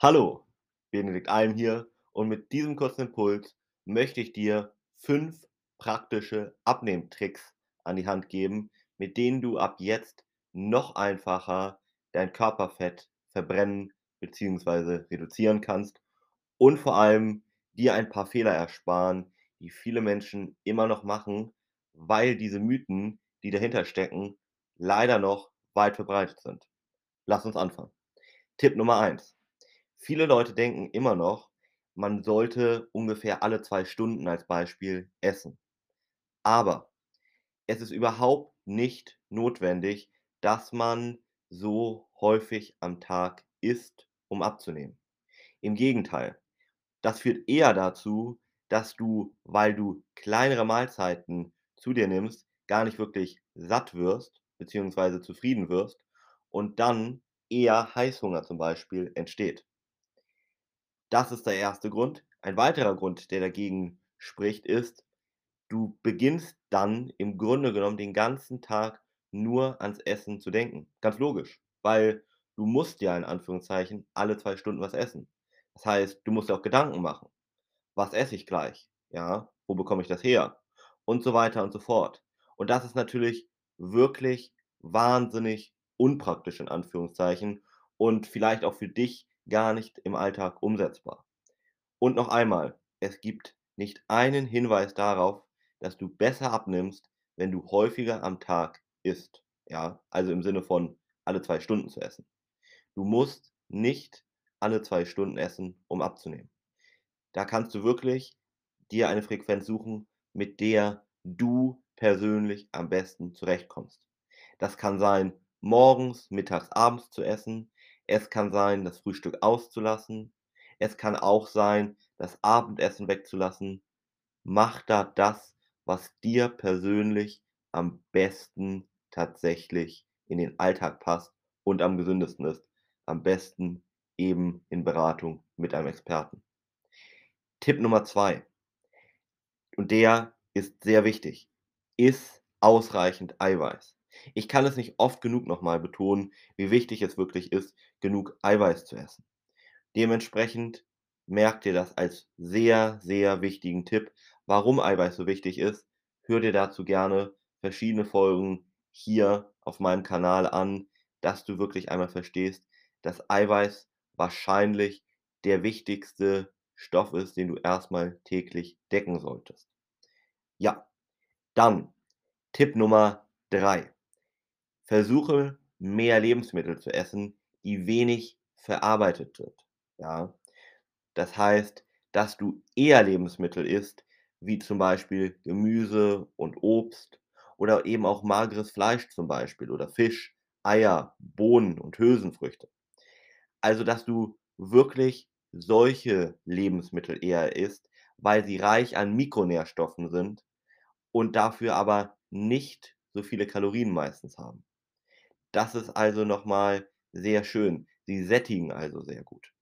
Hallo, Benedikt Alm hier und mit diesem kurzen Impuls möchte ich dir fünf praktische Abnehmtricks an die Hand geben, mit denen du ab jetzt noch einfacher dein Körperfett verbrennen bzw. reduzieren kannst und vor allem dir ein paar Fehler ersparen, die viele Menschen immer noch machen, weil diese Mythen, die dahinter stecken, leider noch weit verbreitet sind. Lass uns anfangen. Tipp Nummer eins: Viele Leute denken immer noch, man sollte ungefähr alle 2 Stunden als Beispiel essen. Aber es ist überhaupt nicht notwendig, dass man so häufig am Tag isst, um abzunehmen. Im Gegenteil, das führt eher dazu, dass du, weil du kleinere Mahlzeiten zu dir nimmst, gar nicht wirklich satt wirst beziehungsweise zufrieden wirst und dann eher Heißhunger zum Beispiel entsteht. Das ist der erste Grund. Ein weiterer Grund, der dagegen spricht, ist, du beginnst dann im Grunde genommen den ganzen Tag nur ans Essen zu denken. Ganz logisch, weil du musst ja in Anführungszeichen alle 2 Stunden was essen. Das heißt, du musst dir auch Gedanken machen. Was esse ich gleich? Ja, wo bekomme ich das her? Und so weiter und so fort. Und das ist natürlich wirklich wahnsinnig unpraktisch in Anführungszeichen und vielleicht auch für dich gar nicht im Alltag umsetzbar. Und noch einmal, es gibt nicht einen Hinweis darauf, dass du besser abnimmst, wenn du häufiger am Tag isst, ja? Also im Sinne von alle 2 Stunden zu essen. Du musst nicht alle 2 Stunden essen, um abzunehmen. Da kannst du wirklich dir eine Frequenz suchen, mit der du persönlich am besten zurechtkommst. Das kann sein, morgens, mittags, abends zu essen. Es kann sein, das Frühstück auszulassen. Es kann auch sein, das Abendessen wegzulassen. Mach da das, was dir persönlich am besten tatsächlich in den Alltag passt und am gesündesten ist. Am besten eben in Beratung mit einem Experten. Tipp Nummer 2. Und der ist sehr wichtig. Iss ausreichend Eiweiß. Ich kann es nicht oft genug noch mal betonen, wie wichtig es wirklich ist, genug Eiweiß zu essen. Dementsprechend merk dir das als sehr, sehr wichtigen Tipp. Warum Eiweiß so wichtig ist, hör dir dazu gerne verschiedene Folgen hier auf meinem Kanal an, dass du wirklich einmal verstehst, dass Eiweiß wahrscheinlich der wichtigste Stoff ist, den du erstmal täglich decken solltest. Ja, dann Tipp Nummer 3. Versuche mehr Lebensmittel zu essen, die wenig verarbeitet sind, ja? Das heißt, dass du eher Lebensmittel isst, wie zum Beispiel Gemüse und Obst oder eben auch mageres Fleisch zum Beispiel oder Fisch, Eier, Bohnen und Hülsenfrüchte. Also, dass du wirklich solche Lebensmittel eher isst, weil sie reich an Mikronährstoffen sind und dafür aber nicht so viele Kalorien meistens haben. Das ist also noch mal sehr schön. Sie sättigen also sehr gut.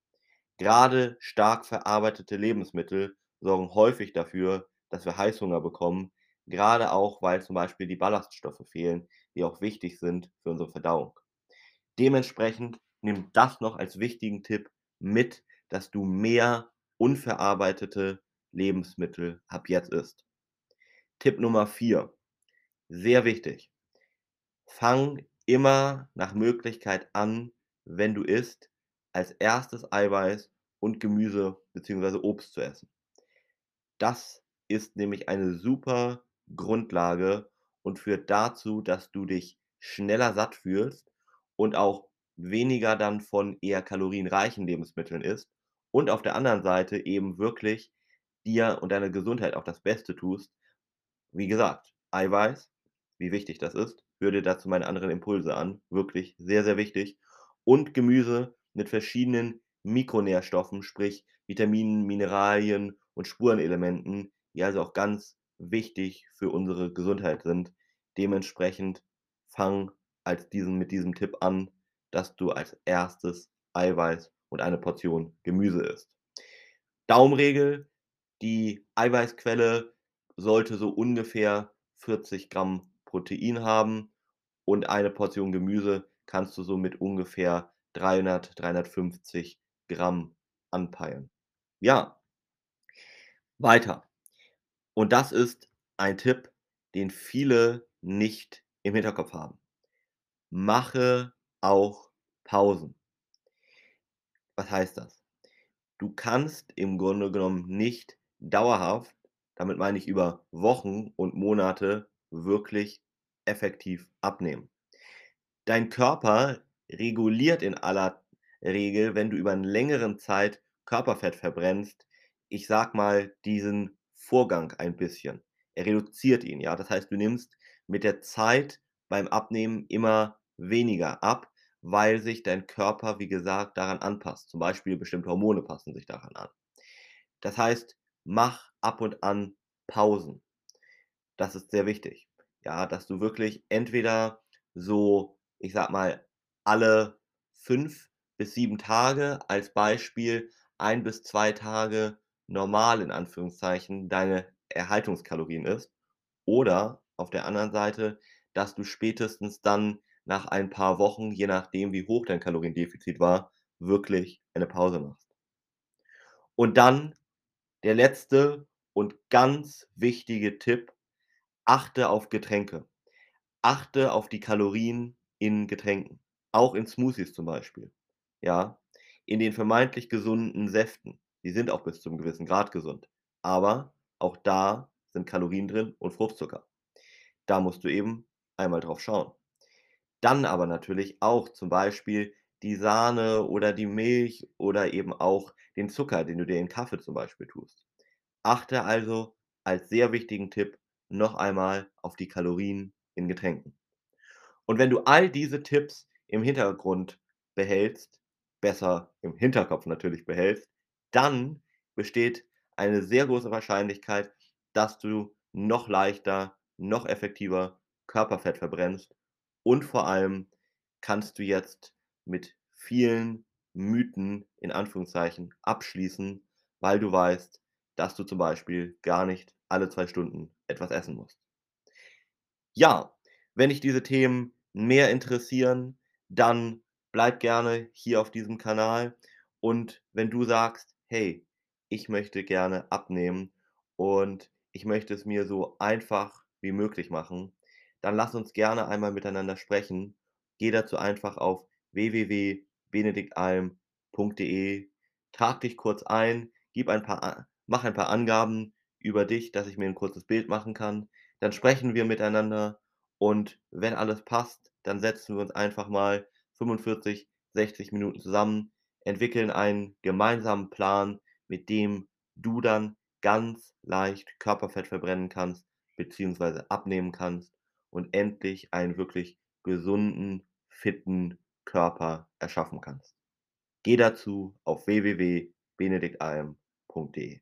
Grade stark verarbeitete Lebensmittel sorgen häufig dafür, dass wir Heißhunger bekommen, grade auch, weil zum Beispiel die Ballaststoffe fehlen, die auch wichtig sind für unsere Verdauung. Dementsprechend nimm das noch als wichtigen Tipp mit, dass du mehr unverarbeitete Lebensmittel ab jetzt isst. Tipp Nummer 4, sehr wichtig. Fang immer nach Möglichkeit an, wenn du isst, als erstes Eiweiß und Gemüse beziehungsweise Obst zu essen. Das ist nämlich eine super Grundlage und führt dazu, dass du dich schneller satt fühlst und auch weniger dann von eher kalorienreichen Lebensmitteln isst und auf der anderen Seite eben wirklich dir und deiner Gesundheit auch das Beste tust. Wie gesagt, Eiweiß, wie wichtig das ist, hör dir dazu meine anderen Impulse an, wirklich sehr, sehr wichtig. Und Gemüse mit verschiedenen Mikronährstoffen, sprich Vitaminen, Mineralien und Spurenelementen, die also auch ganz wichtig für unsere Gesundheit sind. Dementsprechend fang als diesen mit diesem Tipp an, dass du als erstes Eiweiß und eine Portion Gemüse isst. Daumenregel: Die Eiweißquelle sollte so ungefähr 40 Gramm Protein haben und eine Portion Gemüse kannst du so mit ungefähr 300, 350 Gramm anpeilen. Ja. Weiter. Und das ist ein Tipp, den viele nicht im Hinterkopf haben. Mache auch Pausen. Was heißt das? Du kannst im Grunde genommen nicht dauerhaft, damit meine ich über Wochen und Monate, wirklich effektiv abnehmen. Dein Körper reguliert in aller Regel, wenn du über 'n längeren Zeit Körperfett verbrennst, ich sage mal, diesen Vorgang ein bisschen. Er reduziert ihn, ja? Das heißt, du nimmst mit der Zeit beim Abnehmen immer weniger ab, weil sich dein Körper, wie gesagt, daran anpasst. Zum Beispiel bestimmte Hormone passen sich daran an. Das heißt, mach ab und an Pausen. Das ist sehr wichtig, ja, dass du wirklich entweder so, ich sage mal, alle 5 bis 7 Tage als Beispiel 1 bis 2 Tage normal in Anführungszeichen deine Erhaltungskalorien isst oder auf der anderen Seite, dass du spätestens dann nach ein paar Wochen, je nachdem, wie hoch dein Kaloriendefizit war, wirklich eine Pause machst. Und dann der letzte und ganz wichtige Tipp: Achte auf Getränke. Achte auf die Kalorien in Getränken, auch in Smoothies zum Beispiel, ja? In den vermeintlich gesunden Säften. Die sind auch bis zum gewissen Grad gesund, aber auch da sind Kalorien drin und Fruchtzucker. Da musst du eben einmal drauf schauen. Dann aber natürlich auch zum Beispiel die Sahne oder die Milch oder eben auch den Zucker, den du dir in Kaffee zum Beispiel tust. Achte also als sehr wichtigen Tipp noch einmal auf die Kalorien in Getränken. Und wenn du all diese Tipps im Hintergrund behältst besser im Hinterkopf natürlich behältst, dann besteht eine sehr große Wahrscheinlichkeit, dass du noch leichter, noch effektiver Körperfett verbrennst und vor allem kannst du jetzt mit vielen Mythen in Anführungszeichen abschließen, weil du weißt, dass du zum Beispiel gar nicht alle 2 Stunden etwas essen musst. Ja, wenn dich diese Themen mehr interessieren, dann bleib gerne hier auf diesem Kanal und wenn du sagst: „Hey, ich möchte gerne abnehmen und ich möchte es mir so einfach wie möglich machen“, dann lass uns gerne einmal miteinander sprechen. Geh dazu einfach auf www.benediktalm.de, trag dich kurz ein, gib ein paar mach ein paar Angaben über dich, dass ich mir 'n kurzes Bild machen kann. Dann sprechen wir miteinander und wenn alles passt, dann setzen wir uns einfach mal 45, 60 Minuten zusammen, entwickeln einen gemeinsamen Plan, mit dem du dann ganz leicht Körperfett verbrennen kannst beziehungsweise abnehmen kannst und endlich einen wirklich gesunden, fitten Körper erschaffen kannst. Geh dazu auf www.benediktalm.de.